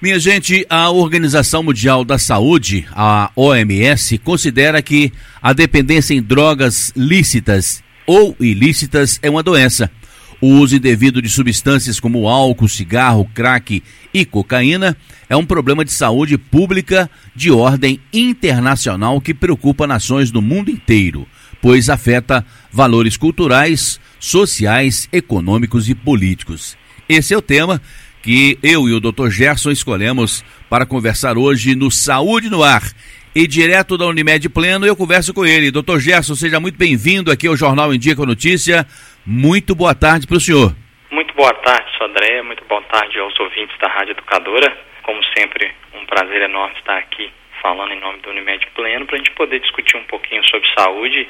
Minha gente, a Organização Mundial da Saúde, a OMS, considera que a dependência em drogas lícitas ou ilícitas é uma doença. O uso indevido de substâncias como álcool, cigarro, crack e cocaína é um problema de saúde pública de ordem internacional que preocupa nações do mundo inteiro, pois afeta valores culturais, sociais, econômicos e políticos. Esse é o tema que eu e o Dr. Gerson escolhemos para conversar hoje no Saúde no Ar. E direto da Unimed Pleno eu converso com ele. Dr. Gerson, seja muito bem-vindo aqui ao Jornal em Dia com Notícia. Muito boa tarde para o senhor. Muito boa tarde, sou André. Muito boa tarde aos ouvintes da Rádio Educadora. Como sempre, um prazer enorme estar aqui falando em nome do Unimed Pleno para a gente poder discutir um pouquinho sobre saúde,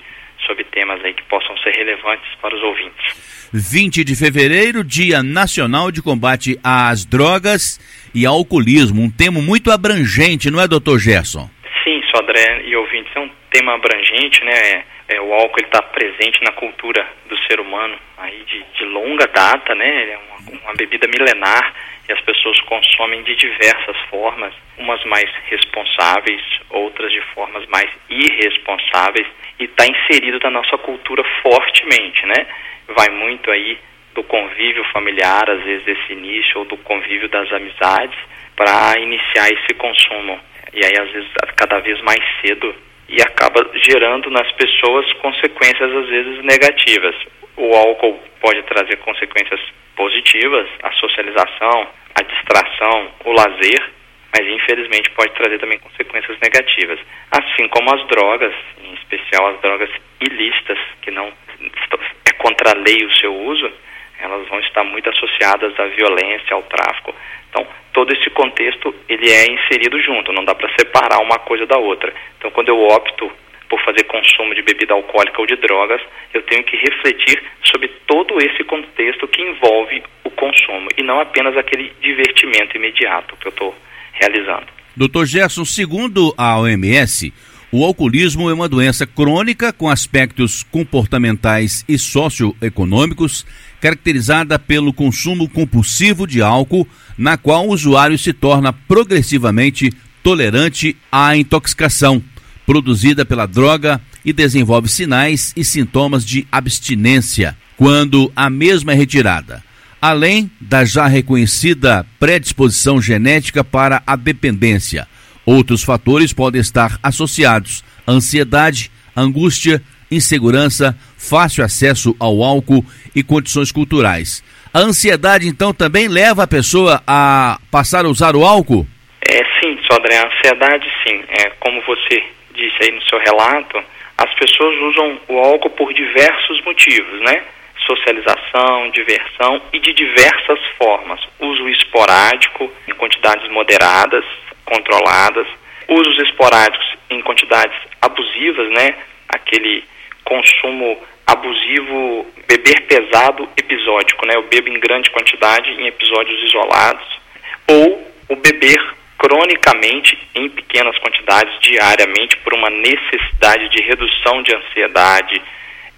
sobre temas aí que possam ser relevantes para os ouvintes. 20 de fevereiro, Dia Nacional de Combate às Drogas e Alcoolismo. Um tema muito abrangente, não é, doutor Gerson? Sim, Sodré e ouvintes, é um tema abrangente, né? É, é o álcool está presente na cultura do ser humano aí de, de longa data, né? Ele é uma, uma bebida milenar e as pessoas consomem de diversas formas, umas mais responsáveis, outras de formas mais irresponsáveis e está inserido na nossa cultura fortemente, né? vai muito aí do convívio familiar, às vezes esse início, ou do convívio das amizades, para iniciar esse consumo. E aí, às vezes, cada vez mais cedo, e acaba gerando nas pessoas consequências, às vezes, negativas. O álcool pode trazer consequências positivas, a socialização, a distração, o lazer, mas infelizmente pode trazer também consequências negativas. Assim como as drogas, em especial as drogas ilícitas, que não contra a lei o seu uso, elas vão estar muito associadas à violência, ao tráfico. Então, todo esse contexto ele é inserido junto, não dá para separar uma coisa da outra. Então, quando eu opto por fazer consumo de bebida alcoólica ou de drogas, eu tenho que refletir sobre todo esse contexto que envolve o consumo e não apenas aquele divertimento imediato que eu estou realizando. Doutor Gerson, segundo a OMS, o alcoolismo é uma doença crônica com aspectos comportamentais e socioeconômicos, caracterizada pelo consumo compulsivo de álcool, na qual o usuário se torna progressivamente tolerante à intoxicação produzida pela droga e desenvolve sinais e sintomas de abstinência quando a mesma é retirada, além da já reconhecida predisposição genética para a dependência Outros fatores podem estar associados: ansiedade, angústia, insegurança, fácil acesso ao álcool e condições culturais. A ansiedade, então, também leva a pessoa a passar a usar o álcool? É sim, Sodré, a ansiedade sim. É, como você disse aí no seu relato, as pessoas usam o álcool por diversos motivos, né? Socialização, diversão e de diversas formas. Uso esporádico, em quantidades moderadas, controladas, usos esporádicos em quantidades abusivas, né? Aquele consumo abusivo, beber pesado episódico, né? Eu bebo em grande quantidade em episódios isolados, ou o beber cronicamente em pequenas quantidades diariamente por uma necessidade de redução de ansiedade,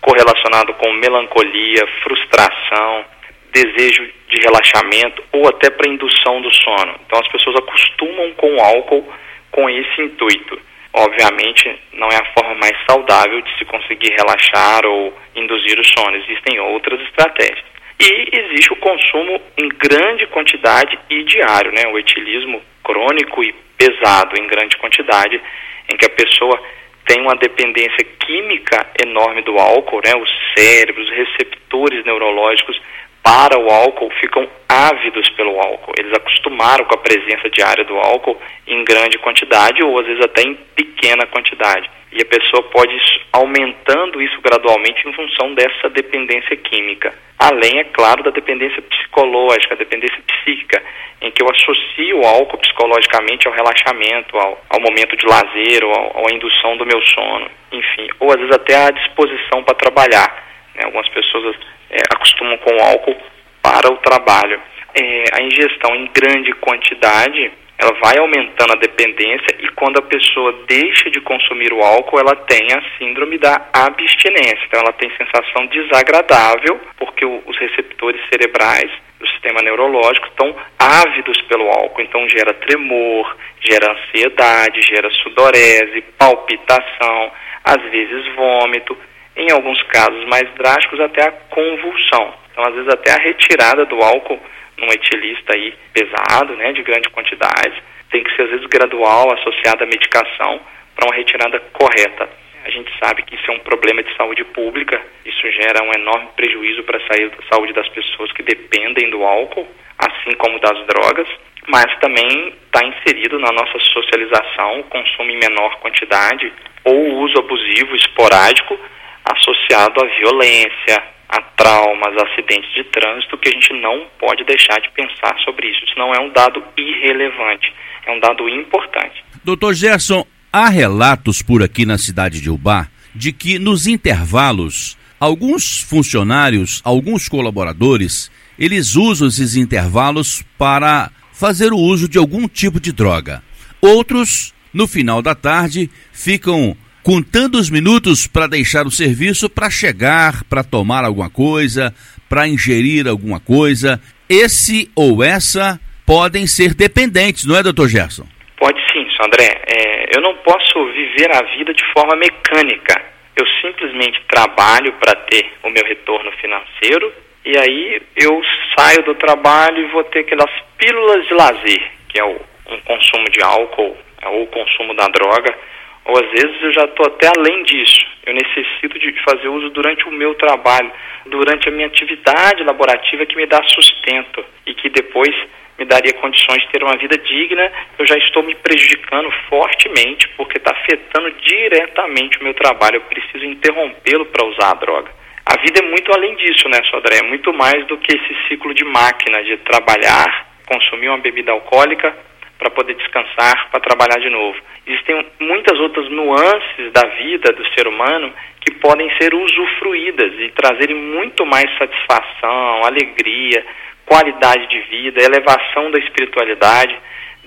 correlacionado com melancolia, frustração, desejo de relaxamento ou até para indução do sono. Então as pessoas acostumam com o álcool com esse intuito. Obviamente não é a forma mais saudável de se conseguir relaxar ou induzir o sono. Existem outras estratégias. E existe o consumo em grande quantidade e diário, né? O etilismo crônico e pesado em grande quantidade, em que a pessoa tem uma dependência química enorme do álcool, né? Os cérebros, os receptores neurológicos para o álcool ficam ávidos pelo álcool. Eles acostumaram com a presença diária do álcool em grande quantidade ou às vezes até em pequena quantidade. E a pessoa pode ir aumentando isso gradualmente em função dessa dependência química. Além, é claro, da dependência psicológica, dependência psíquica, em que eu associo o álcool psicologicamente ao relaxamento, ao, ao momento de lazer, ou à indução do meu sono, enfim, ou às vezes até à disposição para trabalhar. Né? Algumas pessoas é, acostumam com o álcool para o trabalho. É, a ingestão em grande quantidade ela vai aumentando a dependência e quando a pessoa deixa de consumir o álcool, ela tem a síndrome da abstinência. Então ela tem sensação desagradável, porque o, os receptores cerebrais, o sistema neurológico estão ávidos pelo álcool. Então gera tremor, gera ansiedade, gera sudorese, palpitação, às vezes vômito, em alguns casos mais drásticos até a convulsão. Então às vezes até a retirada do álcool num etilista aí pesado, né, de grande quantidade, tem que ser às vezes gradual, associada à medicação para uma retirada correta. A gente sabe que isso é um problema de saúde pública, isso gera um enorme prejuízo para a saúde das pessoas que dependem do álcool, assim como das drogas, mas também está inserido na nossa socialização o consumo em menor quantidade ou o uso abusivo, esporádico, associado à violência, a traumas, acidentes de trânsito, que a gente não pode deixar de pensar sobre isso. Isso não é um dado irrelevante, é um dado importante. Doutor Gerson, Há relatos por aqui na cidade de Ubá de que nos intervalos, alguns funcionários, alguns colaboradores, eles usam esses intervalos para fazer o uso de algum tipo de droga. Outros, no final da tarde, ficam contando os minutos para deixar o serviço para chegar, para tomar alguma coisa, para ingerir alguma coisa. Esse ou essa podem ser dependentes, não é, doutor Gerson? Pode sim, André. É, eu não posso viver a vida de forma mecânica. Eu simplesmente trabalho para ter o meu retorno financeiro e aí eu saio do trabalho e vou ter aquelas pílulas de lazer, que é o, um consumo de álcool é, ou o consumo da droga. Ou às vezes eu já estou até além disso. Eu necessito de fazer uso durante o meu trabalho, durante a minha atividade laborativa que me dá sustento e que depois me daria condições de ter uma vida digna, eu já estou me prejudicando fortemente porque está afetando diretamente o meu trabalho. Eu preciso interrompê-lo para usar a droga. A vida é muito além disso, né, Sodré? É muito mais do que esse ciclo de máquina de trabalhar, consumir uma bebida alcoólica para poder descansar, para trabalhar de novo. Existem muitas outras nuances da vida do ser humano que podem ser usufruídas e trazerem muito mais satisfação, alegria, qualidade de vida, elevação da espiritualidade.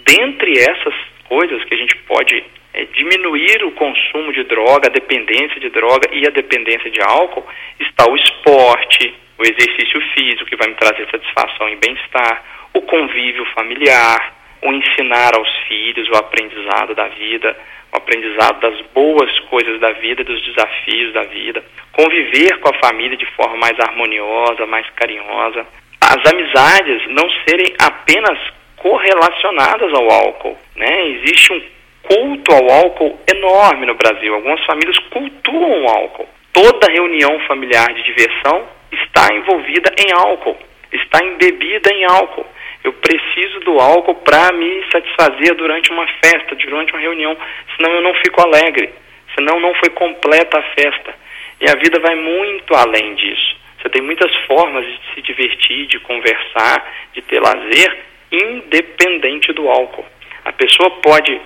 Dentre essas coisas que a gente pode é, diminuir o consumo de droga, a dependência de droga e a dependência de álcool, está o esporte, o exercício físico, que vai me trazer satisfação e bem-estar, o convívio familiar, o ensinar aos filhos o aprendizado da vida, o aprendizado das boas coisas da vida, dos desafios da vida, conviver com a família de forma mais harmoniosa, mais carinhosa, as amizades não serem apenas correlacionadas ao álcool. Né? Existe um culto ao álcool enorme no Brasil. Algumas famílias cultuam o álcool. Toda reunião familiar de diversão está envolvida em álcool, está embebida em álcool. Eu preciso do álcool para me satisfazer durante uma festa, durante uma reunião, senão eu não fico alegre, senão não foi completa a festa. E a vida vai muito além disso. Você tem muitas formas de se divertir, de conversar, de ter lazer, independente do álcool. A pessoa pode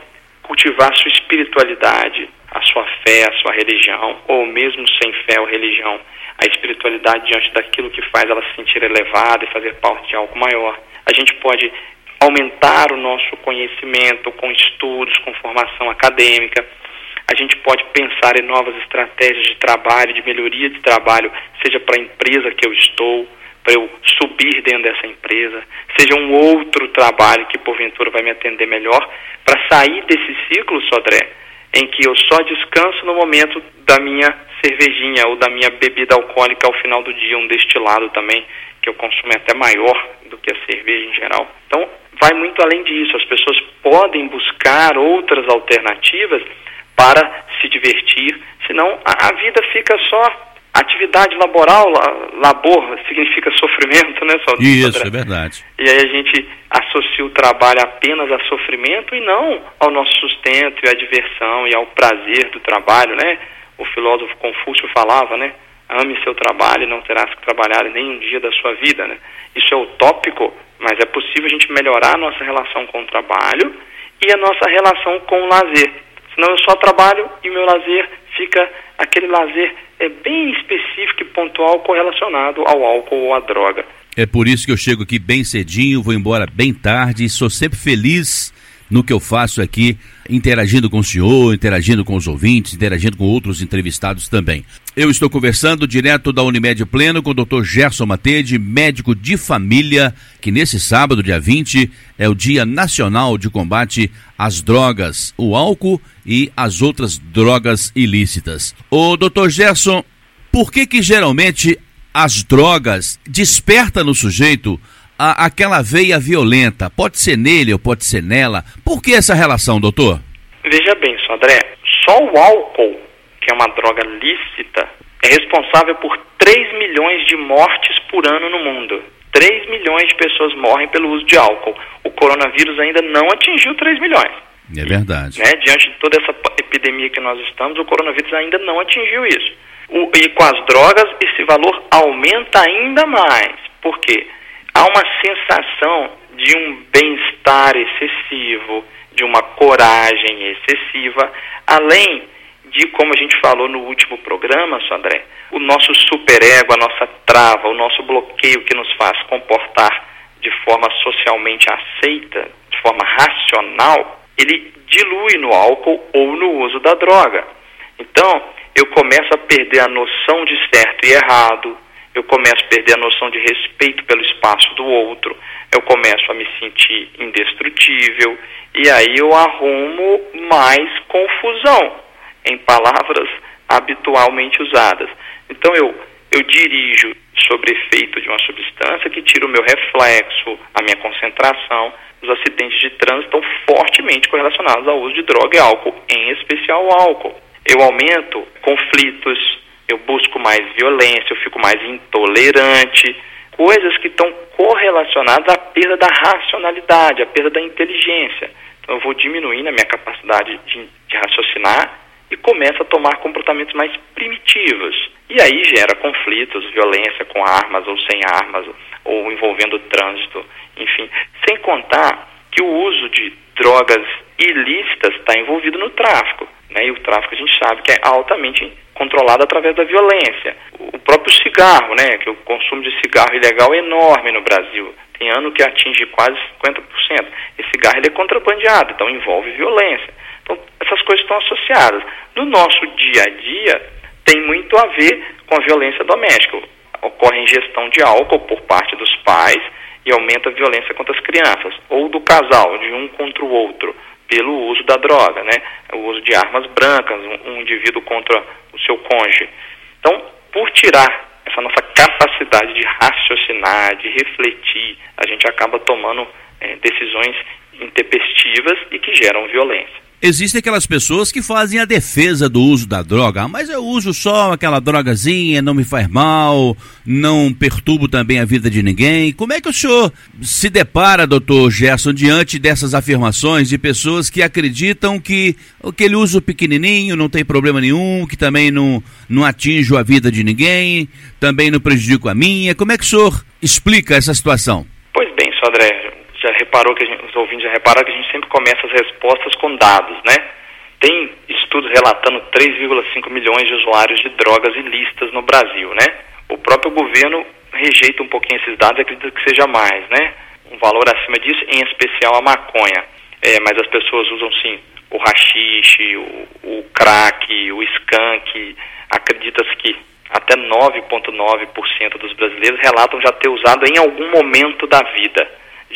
cultivar sua espiritualidade, a sua fé, a sua religião, ou mesmo sem fé ou religião, a espiritualidade diante daquilo que faz ela se sentir elevada e fazer parte de algo maior. A gente pode aumentar o nosso conhecimento com estudos, com formação acadêmica. A gente pode pensar em novas estratégias de trabalho, de melhoria de trabalho, seja para a empresa que eu estou, para eu subir dentro dessa empresa, seja um outro trabalho que porventura vai me atender melhor, para sair desse ciclo, Sodré, em que eu só descanso no momento da minha cervejinha ou da minha bebida alcoólica ao final do dia, um destilado também, que eu consumo é até maior do que a cerveja em geral. Então, vai muito além disso. As pessoas podem buscar outras alternativas para se divertir, senão a, a vida fica só atividade laboral, labor significa sofrimento, né, só Isso, é verdade. E aí a gente associa o trabalho apenas a sofrimento e não ao nosso sustento e à diversão e ao prazer do trabalho, né? O filósofo Confúcio falava, né? Ame seu trabalho e não terás que trabalhar nem um dia da sua vida, né? Isso é utópico, mas é possível a gente melhorar a nossa relação com o trabalho e a nossa relação com o lazer. Senão eu só trabalho e meu lazer fica aquele lazer é bem específico e pontual correlacionado ao álcool ou à droga. É por isso que eu chego aqui bem cedinho, vou embora bem tarde sou sempre feliz no que eu faço aqui, interagindo com o senhor, interagindo com os ouvintes, interagindo com outros entrevistados também. Eu estou conversando direto da Unimed Pleno com o Dr. Gerson Matede, médico de família, que nesse sábado, dia 20, é o Dia Nacional de Combate às Drogas, o álcool e as outras drogas ilícitas. Ô, Dr. Gerson, por que que geralmente as drogas desperta no sujeito a, aquela veia violenta? Pode ser nele ou pode ser nela. Por que essa relação, doutor? Veja bem, só André, só o álcool, que é uma droga lícita, é responsável por 3 milhões de mortes por ano no mundo. 3 milhões de pessoas morrem pelo uso de álcool. O coronavírus ainda não atingiu 3 milhões. É verdade. Né? Diante de toda essa epidemia que nós estamos, o coronavírus ainda não atingiu isso. O, e com as drogas, esse valor aumenta ainda mais. Por quê? Há uma sensação de um bem-estar excessivo, de uma coragem excessiva, além de, como a gente falou no último programa, André, o nosso superego, a nossa trava, o nosso bloqueio que nos faz comportar de forma socialmente aceita, de forma racional, ele dilui no álcool ou no uso da droga. Então, eu começo a perder a noção de certo e errado, eu começo a perder a noção de respeito pelo espaço do outro, eu começo a me sentir indestrutível e aí eu arrumo mais confusão em palavras habitualmente usadas. Então eu, eu dirijo sobre efeito de uma substância que tira o meu reflexo, a minha concentração. Os acidentes de trânsito estão fortemente correlacionados ao uso de droga e álcool, em especial álcool. Eu aumento conflitos, eu busco mais violência, eu fico mais intolerante, coisas que estão correlacionadas à perda da racionalidade, à perda da inteligência. Então eu vou diminuindo a minha capacidade de, de raciocinar e começo a tomar comportamentos mais primitivos. E aí gera conflitos, violência com armas ou sem armas, ou envolvendo trânsito, enfim. Sem contar que o uso de drogas ilícitas está envolvido no tráfico. Né? E o tráfico a gente sabe que é altamente controlado através da violência. O próprio cigarro, né, que o consumo de cigarro ilegal é enorme no Brasil. Tem ano que atinge quase 50%. Esse cigarro ele é contrabandeado, então envolve violência. Então, essas coisas estão associadas. No nosso dia a dia, tem muito a ver com a violência doméstica. Ocorre ingestão de álcool por parte dos pais e aumenta a violência contra as crianças, ou do casal, de um contra o outro pelo uso da droga, né? O uso de armas brancas, um, um indivíduo contra o seu cônjuge. Então, por tirar essa nossa capacidade de raciocinar, de refletir, a gente acaba tomando é, decisões intempestivas e que geram violência. Existem aquelas pessoas que fazem a defesa do uso da droga, ah, mas eu uso só aquela drogazinha, não me faz mal, não perturbo também a vida de ninguém. Como é que o senhor se depara, doutor Gerson, diante dessas afirmações de pessoas que acreditam que aquele uso pequenininho não tem problema nenhum, que também não, não atinge a vida de ninguém, também não prejudica a minha? Como é que o senhor explica essa situação? Pois bem, Sodré, já reparou que gente, os ouvintes já repararam que a gente sempre começa as respostas com dados, né? Tem estudos relatando 3,5 milhões de usuários de drogas ilícitas no Brasil, né? O próprio governo rejeita um pouquinho esses dados e acredita que seja mais, né? Um valor acima disso, em especial a maconha. É, mas as pessoas usam sim o rachixe, o, o crack, o skunk. Acredita-se que até 9,9% dos brasileiros relatam já ter usado em algum momento da vida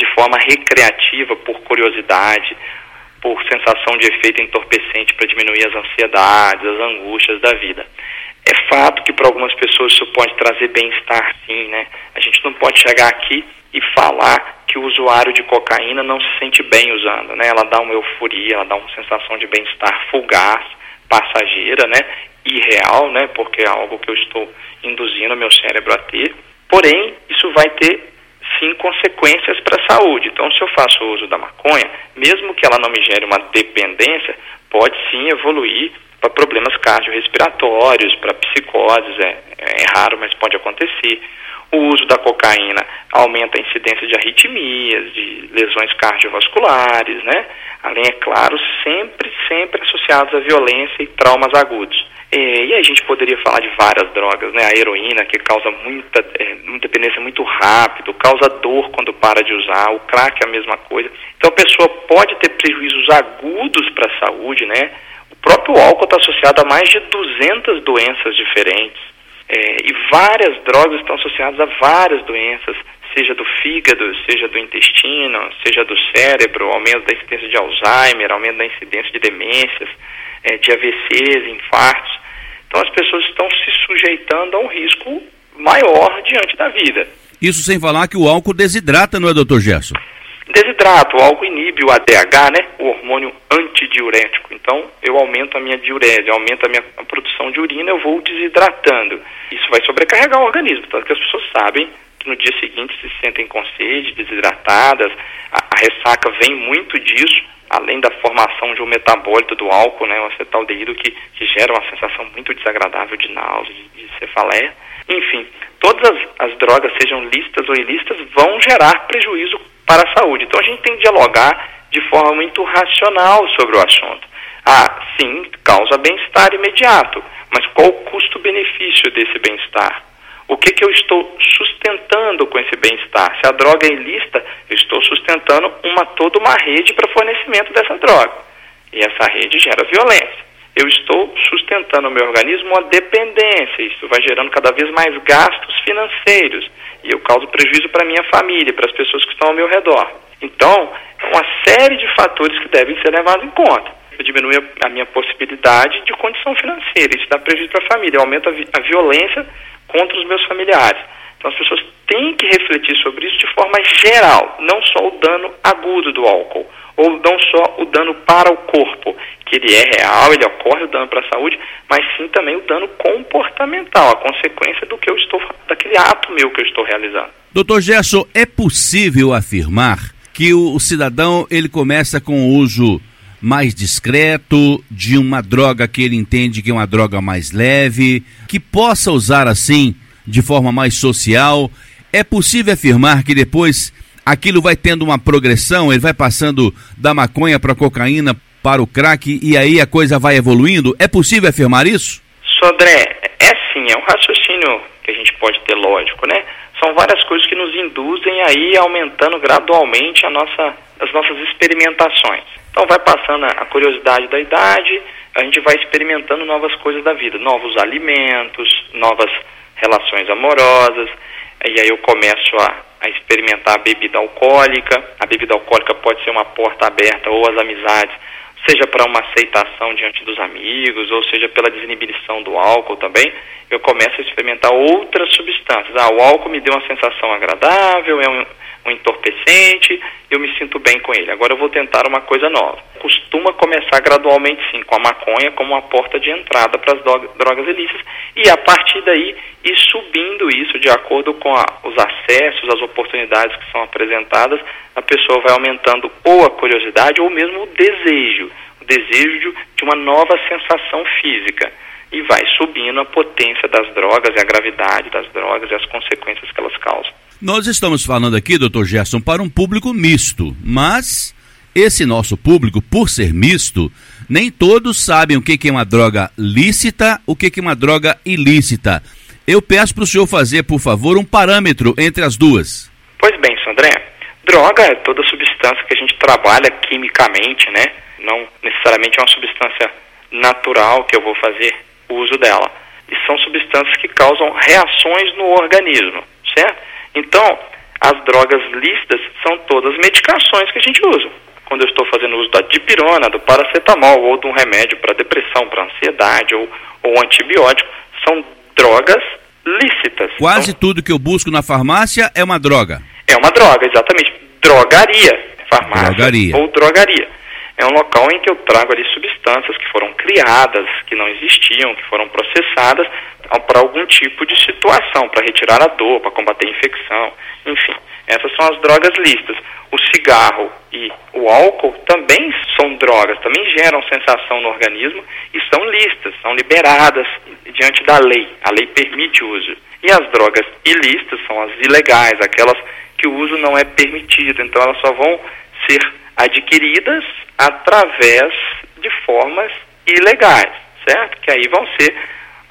de forma recreativa, por curiosidade, por sensação de efeito entorpecente para diminuir as ansiedades, as angústias da vida. É fato que para algumas pessoas isso pode trazer bem-estar, sim, né? A gente não pode chegar aqui e falar que o usuário de cocaína não se sente bem usando, né? Ela dá uma euforia, ela dá uma sensação de bem-estar fugaz, passageira, né? Irreal, né? Porque é algo que eu estou induzindo meu cérebro a ter. Porém, isso vai ter sim consequências para a saúde. Então, se eu faço uso da maconha, mesmo que ela não me gere uma dependência, pode sim evoluir para problemas cardiorrespiratórios, para psicoses, é, é raro, mas pode acontecer. O uso da cocaína aumenta a incidência de arritmias, de lesões cardiovasculares, né? Além, é claro, sempre, sempre associados à violência e traumas agudos. É, e a gente poderia falar de várias drogas, né? A heroína, que causa muita, é, muita dependência muito rápido, causa dor quando para de usar, o crack é a mesma coisa. Então a pessoa pode ter prejuízos agudos para a saúde, né? O próprio álcool está associado a mais de 200 doenças diferentes. É, e várias drogas estão associadas a várias doenças, seja do fígado, seja do intestino, seja do cérebro, aumento da incidência de Alzheimer, aumento da incidência de demências, é, de AVCs, infartos. Então as pessoas estão se sujeitando a um risco maior diante da vida. Isso sem falar que o álcool desidrata, não é, doutor Gerson? Desidrata, o álcool inibe o ADH, né, o hormônio antidiurético. Então, eu aumento a minha diurese, aumento a minha a produção de urina, eu vou desidratando. Isso vai sobrecarregar o organismo, tanto que as pessoas sabem que no dia seguinte se sentem com sede, desidratadas. A, a ressaca vem muito disso, além da formação de um metabólito do álcool, né, o acetaldeído, que, que gera uma sensação muito desagradável de náusea, de, de cefaleia. Enfim, todas as, as drogas, sejam listas ou ilícitas, vão gerar prejuízo para a saúde. Então a gente tem que dialogar de forma muito racional sobre o assunto. Ah, sim, causa bem-estar imediato, mas qual o custo-benefício desse bem-estar? O que, que eu estou sustentando com esse bem-estar? Se a droga é ilícita, eu estou sustentando uma, toda uma rede para fornecimento dessa droga. E essa rede gera violência. Eu estou sustentando no meu organismo uma dependência. Isso vai gerando cada vez mais gastos financeiros. E eu causo prejuízo para minha família, para as pessoas que estão ao meu redor. Então, é uma série de fatores que devem ser levados em conta. Eu diminuo a minha possibilidade de condição financeira. Isso dá prejuízo para a família. Aumenta a, vi a violência contra os meus familiares. Então as pessoas têm que refletir sobre isso de forma geral, não só o dano agudo do álcool, ou não só o dano para o corpo, que ele é real, ele ocorre o dano para a saúde, mas sim também o dano comportamental, a consequência do que eu estou, daquele ato meu que eu estou realizando. Doutor Gerson, é possível afirmar que o, o cidadão ele começa com o uso mais discreto, de uma droga que ele entende que é uma droga mais leve, que possa usar assim de forma mais social. É possível afirmar que depois aquilo vai tendo uma progressão, ele vai passando da maconha para a cocaína, para o crack e aí a coisa vai evoluindo? É possível afirmar isso? Sodré, é sim, é um raciocínio que a gente pode ter lógico, né? São várias coisas que nos induzem aí aumentando gradualmente a nossa, as nossas experimentações. Então vai passando a curiosidade da idade, a gente vai experimentando novas coisas da vida, novos alimentos, novas relações amorosas, e aí eu começo a, a experimentar a bebida alcoólica. A bebida alcoólica pode ser uma porta aberta ou as amizades, seja para uma aceitação diante dos amigos, ou seja pela desinibição do álcool também. Eu começo a experimentar outras substâncias. Ah, o álcool me deu uma sensação agradável, é um, um entorpecente, eu me sinto bem com ele. Agora eu vou tentar uma coisa nova. Costuma começar gradualmente sim, com a maconha como uma porta de entrada para as drogas ilícitas e a partir daí ir subindo isso de acordo com a, os acessos, as oportunidades que são apresentadas, a pessoa vai aumentando ou a curiosidade ou mesmo o desejo, desejo de uma nova sensação física e vai subindo a potência das drogas e a gravidade das drogas e as consequências que elas causam. Nós estamos falando aqui, doutor Gerson, para um público misto, mas esse nosso público, por ser misto, nem todos sabem o que é uma droga lícita, o que é uma droga ilícita. Eu peço para o senhor fazer, por favor, um parâmetro entre as duas. Pois bem, Sandré, droga é toda substância que a gente trabalha quimicamente, né? Não necessariamente é uma substância natural que eu vou fazer uso dela. E são substâncias que causam reações no organismo, certo? Então, as drogas lícitas são todas medicações que a gente usa. Quando eu estou fazendo uso da dipirona, do paracetamol ou de um remédio para depressão, para ansiedade ou, ou antibiótico, são drogas lícitas. Quase então, tudo que eu busco na farmácia é uma droga. É uma droga, exatamente. Drogaria. Farmácia drogaria. ou drogaria. É um local em que eu trago ali substâncias que foram criadas, que não existiam, que foram processadas para algum tipo de situação, para retirar a dor, para combater a infecção, enfim. Essas são as drogas listas. O cigarro e o álcool também são drogas, também geram sensação no organismo e são listas, são liberadas diante da lei. A lei permite o uso. E as drogas ilícitas são as ilegais, aquelas que o uso não é permitido. Então elas só vão ser adquiridas através de formas ilegais certo? Que aí vão ser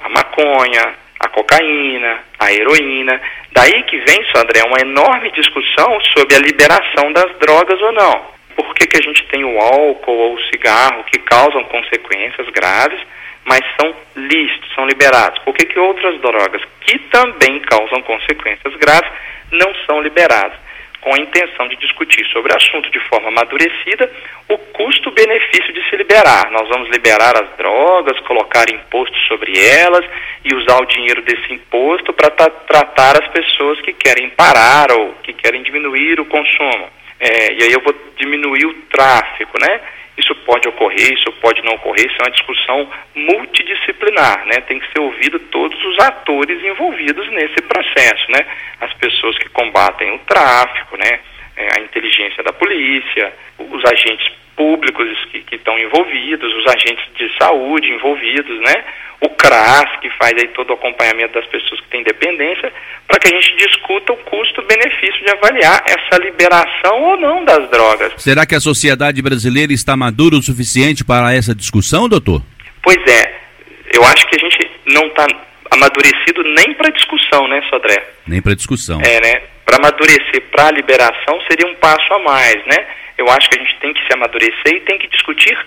a maconha, a cocaína, a heroína. Daí que vem, Sandré, uma enorme discussão sobre a liberação das drogas ou não. Por que, que a gente tem o álcool ou o cigarro que causam consequências graves, mas são lícitos, são liberados? Por que, que outras drogas que também causam consequências graves não são liberadas? Com a intenção de discutir sobre o assunto de forma amadurecida o custo-benefício de se liberar. Nós vamos liberar as drogas, colocar imposto sobre elas e usar o dinheiro desse imposto para tratar as pessoas que querem parar ou que querem diminuir o consumo. É, e aí eu vou diminuir o tráfico, né? Isso pode ocorrer, isso pode não ocorrer, isso é uma discussão multidisciplinar, né? Tem que ser ouvido todos os atores envolvidos nesse processo, né? As pessoas que combatem o tráfico, né? É, a inteligência da polícia, os agentes públicos que estão envolvidos, os agentes de saúde envolvidos, né? O CRAS, que faz aí todo o acompanhamento das pessoas que têm dependência, para que a gente discuta o custo-benefício de avaliar essa liberação ou não das drogas. Será que a sociedade brasileira está madura o suficiente para essa discussão, doutor? Pois é, eu acho que a gente não está amadurecido nem para discussão, né, Sodré? Nem para discussão. É, né? Para amadurecer para a liberação seria um passo a mais, né? Eu acho que a gente tem que se amadurecer e tem que discutir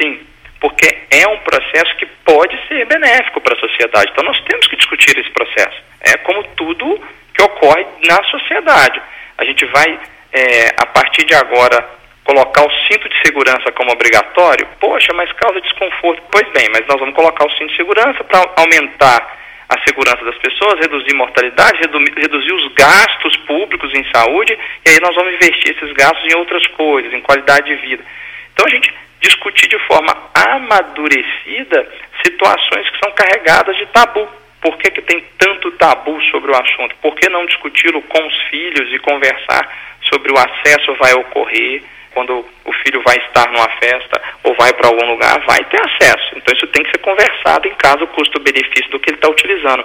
sim, porque é um processo que pode ser benéfico para a sociedade. Então nós temos que discutir esse processo. É como tudo que ocorre na sociedade. A gente vai, é, a partir de agora, colocar o cinto de segurança como obrigatório? Poxa, mas causa desconforto. Pois bem, mas nós vamos colocar o cinto de segurança para aumentar a segurança das pessoas, reduzir mortalidade, reduzir os gastos públicos em saúde, e aí nós vamos investir esses gastos em outras coisas, em qualidade de vida. Então a gente discutir de forma amadurecida situações que são carregadas de tabu. Por que, que tem tanto tabu sobre o assunto? Por que não discuti-lo com os filhos e conversar sobre o acesso vai ocorrer, quando o filho vai estar numa festa ou vai para algum lugar, vai ter acesso. Então isso tem que ser conversado em caso o custo-benefício do que ele está utilizando.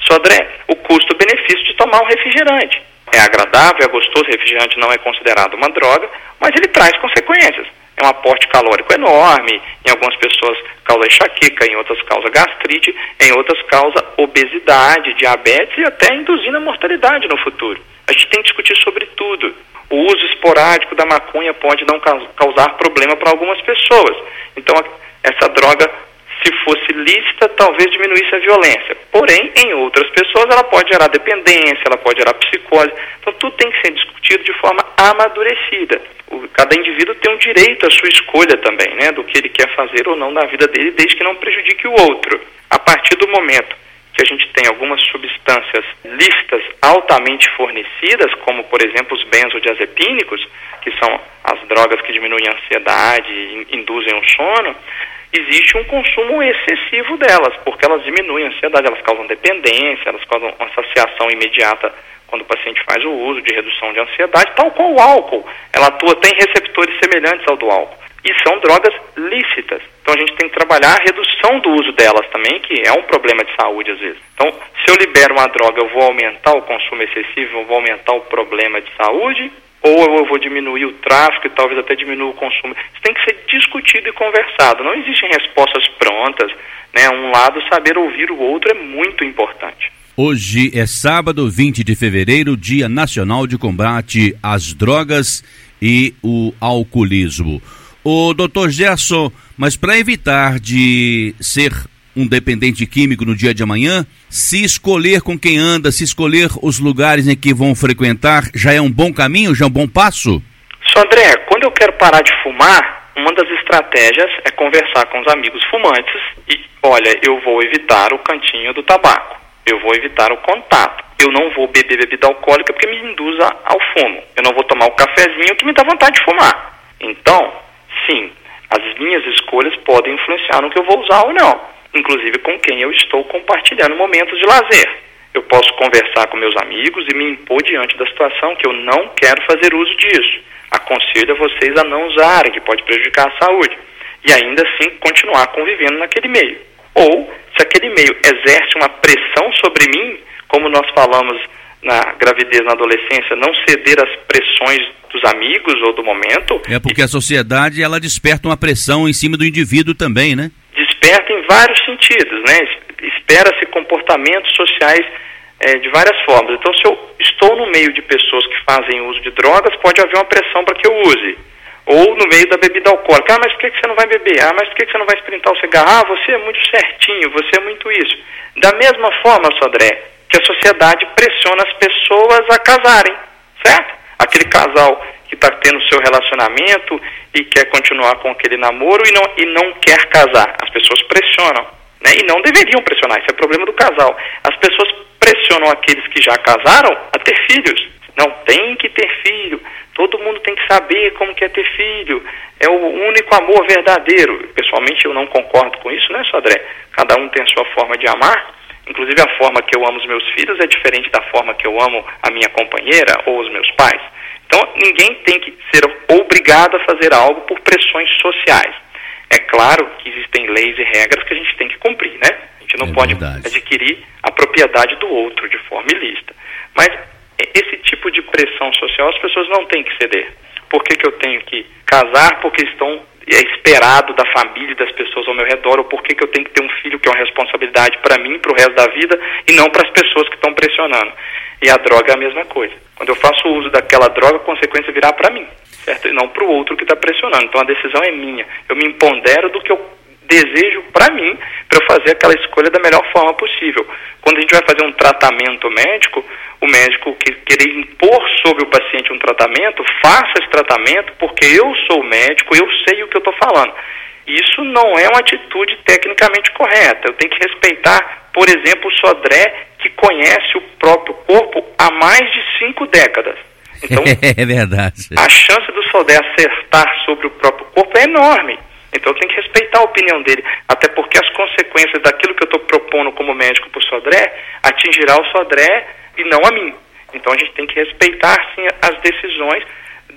Sodré, o custo-benefício de tomar um refrigerante. É agradável, é gostoso, refrigerante não é considerado uma droga, mas ele traz consequências. É um aporte calórico enorme, em algumas pessoas causa enxaqueca, em outras causa gastrite, em outras causa obesidade, diabetes e até induzindo a mortalidade no futuro. A gente tem que discutir sobre tudo. O uso esporádico da maconha pode não causar problema para algumas pessoas. Então, essa droga, se fosse lícita, talvez diminuísse a violência. Porém, em outras pessoas, ela pode gerar dependência, ela pode gerar psicose. Então, tudo tem que ser discutido de forma amadurecida. O, cada indivíduo tem um direito à sua escolha também, né, do que ele quer fazer ou não na vida dele, desde que não prejudique o outro. A partir do momento que a gente tem algumas substâncias lícitas altamente fornecidas, como por exemplo os benzodiazepínicos, que são as drogas que diminuem a ansiedade e induzem o sono, existe um consumo excessivo delas, porque elas diminuem a ansiedade, elas causam dependência, elas causam uma saciação imediata quando o paciente faz o uso de redução de ansiedade, tal qual o álcool. Ela atua, tem receptores semelhantes ao do álcool e são drogas lícitas. Então a gente tem que trabalhar a redução do uso delas também, que é um problema de saúde às vezes. Então, se eu libero uma droga, eu vou aumentar o consumo excessivo, eu vou aumentar o problema de saúde, ou eu vou diminuir o tráfico e talvez até diminuir o consumo. Isso tem que ser discutido e conversado. Não existem respostas prontas. Né? Um lado, saber ouvir o outro é muito importante. Hoje é sábado, 20 de fevereiro, Dia Nacional de Combate às Drogas e o Alcoolismo. O doutor Gerson, mas para evitar de ser um dependente químico no dia de amanhã, se escolher com quem anda, se escolher os lugares em que vão frequentar, já é um bom caminho, já é um bom passo? Só André, quando eu quero parar de fumar, uma das estratégias é conversar com os amigos fumantes e, olha, eu vou evitar o cantinho do tabaco, eu vou evitar o contato, eu não vou beber bebida alcoólica porque me induza ao fumo, eu não vou tomar o cafezinho que me dá vontade de fumar. Então, sim, as minhas escolhas podem influenciar no que eu vou usar ou não, inclusive com quem eu estou compartilhando momentos de lazer. Eu posso conversar com meus amigos e me impor diante da situação que eu não quero fazer uso disso. Aconselho a vocês a não usarem, que pode prejudicar a saúde. E ainda assim continuar convivendo naquele meio. Ou, se aquele meio exerce uma pressão sobre mim, como nós falamos na gravidez, na adolescência, não ceder às pressões dos amigos ou do momento. É porque a sociedade ela desperta uma pressão em cima do indivíduo também, né? Desperta em vários sentidos, né? Espera-se comportamentos sociais é, de várias formas. Então, se eu estou no meio de pessoas que fazem uso de drogas, pode haver uma pressão para que eu use. Ou no meio da bebida alcoólica. Ah, mas por que você não vai beber? Ah, mas por que você não vai experimentar o cigarro? Ah, você é muito certinho, você é muito isso. Da mesma forma, Sodré, que a sociedade pressiona as pessoas a casarem, certo? Aquele casal que está tendo seu relacionamento e quer continuar com aquele namoro e não, e não quer casar. As pessoas pressionam. Né? E não deveriam pressionar, isso é problema do casal. As pessoas pressionam aqueles que já casaram a ter filhos. Não, tem que ter filho. Todo mundo tem que saber como que é ter filho. É o único amor verdadeiro. Pessoalmente eu não concordo com isso, né, Sodré? Cada um tem a sua forma de amar. Inclusive a forma que eu amo os meus filhos é diferente da forma que eu amo a minha companheira ou os meus pais. Então ninguém tem que ser obrigado a fazer algo por pressões sociais. É claro que existem leis e regras que a gente tem que cumprir, né? A gente não é pode verdade. adquirir a propriedade do outro de forma ilícita. Mas esse tipo de pressão social as pessoas não têm que ceder. Por que, que eu tenho que casar? Porque estão é esperado da família e das pessoas ao meu redor, ou por que, que eu tenho que ter um filho que é uma responsabilidade para mim, para o resto da vida, e não para as pessoas que estão pressionando. E a droga é a mesma coisa. Quando eu faço uso daquela droga, a consequência virá para mim, certo? E não para o outro que está pressionando. Então a decisão é minha. Eu me empodero do que eu desejo para mim, para eu fazer aquela escolha da melhor forma possível. Quando a gente vai fazer um tratamento médico, o médico que querer impor sobre o paciente um tratamento, faça esse tratamento porque eu sou médico, eu sei o que eu estou falando. Isso não é uma atitude tecnicamente correta. Eu tenho que respeitar, por exemplo, o Sodré, que conhece o próprio corpo há mais de cinco décadas. Então, é verdade. A chance do Sodré acertar sobre o próprio corpo é enorme. Então eu tenho que respeitar a opinião dele, até porque as consequências daquilo que eu estou propondo como médico para o Sodré atingirá o Sodré e não a mim. Então a gente tem que respeitar sim as decisões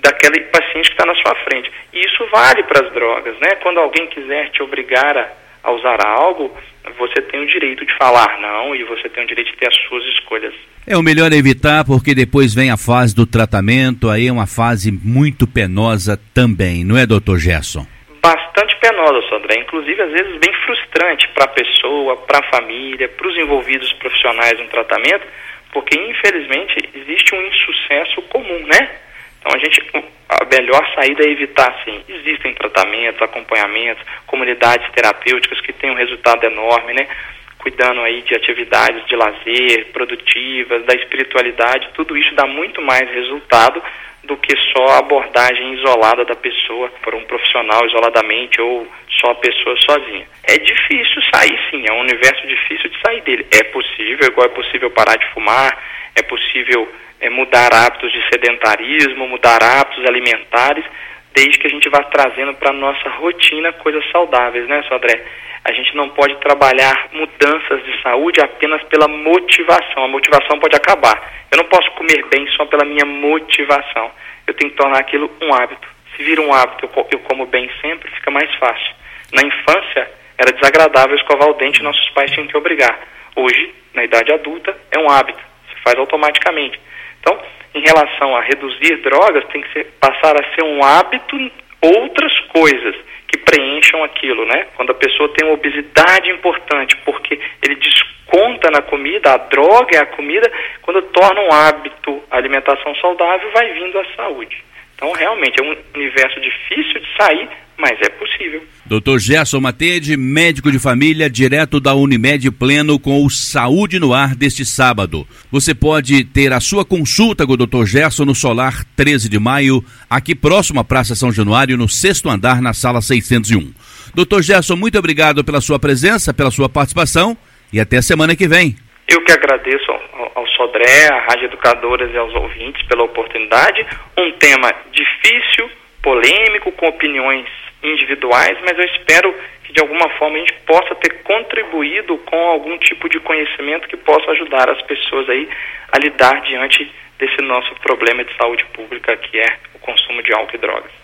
daquele paciente que está na sua frente. E isso vale para as drogas, né? Quando alguém quiser te obrigar a, a usar algo, você tem o direito de falar não e você tem o direito de ter as suas escolhas. É o melhor evitar porque depois vem a fase do tratamento, aí é uma fase muito penosa também, não é, doutor Gerson? Bastante penosa, Sandré, inclusive às vezes bem frustrante para a pessoa, para a família, para os envolvidos profissionais no tratamento, porque infelizmente existe um insucesso comum, né? Então a gente a melhor saída é evitar sim. Existem tratamentos, acompanhamentos, comunidades terapêuticas que têm um resultado enorme, né? Cuidando aí de atividades de lazer, produtivas, da espiritualidade, tudo isso dá muito mais resultado do que só a abordagem isolada da pessoa por um profissional isoladamente ou só a pessoa sozinha. É difícil sair sim, é um universo difícil de sair dele. É possível, igual é possível parar de fumar, é possível é, mudar hábitos de sedentarismo, mudar hábitos alimentares, desde que a gente vá trazendo para a nossa rotina coisas saudáveis, né, Sodré? A gente não pode trabalhar mudanças de saúde apenas pela motivação. A motivação pode acabar. Eu não posso comer bem só pela minha motivação. Eu tenho que tornar aquilo um hábito. Se vira um hábito, eu como bem sempre, fica mais fácil. Na infância, era desagradável escovar o dente, nossos pais tinham que obrigar. Hoje, na idade adulta, é um hábito. Se faz automaticamente. Então, em relação a reduzir drogas, tem que ser, passar a ser um hábito outras coisas que preencham aquilo, né? Quando a pessoa tem uma obesidade importante, porque ele desconta na comida, a droga é a comida, quando torna um hábito a alimentação saudável, vai vindo a saúde. Então, realmente, é um universo difícil de sair, mas é possível. Dr. Gerson Matede, médico de família, direto da Unimed Pleno com o Saúde no Ar deste sábado. Você pode ter a sua consulta com o Dr. Gerson no Solar 13 de maio, aqui próximo à Praça São Januário, no sexto andar, na sala 601. Dr. Gerson, muito obrigado pela sua presença, pela sua participação e até a semana que vem. Eu que agradeço ao, ao Sodré, à Rádio Educadoras e aos ouvintes pela oportunidade. Um tema difícil, polêmico, com opiniões individuais, mas eu espero que de alguma forma a gente possa ter contribuído com algum tipo de conhecimento que possa ajudar as pessoas aí a lidar diante desse nosso problema de saúde pública que é o consumo de álcool e drogas.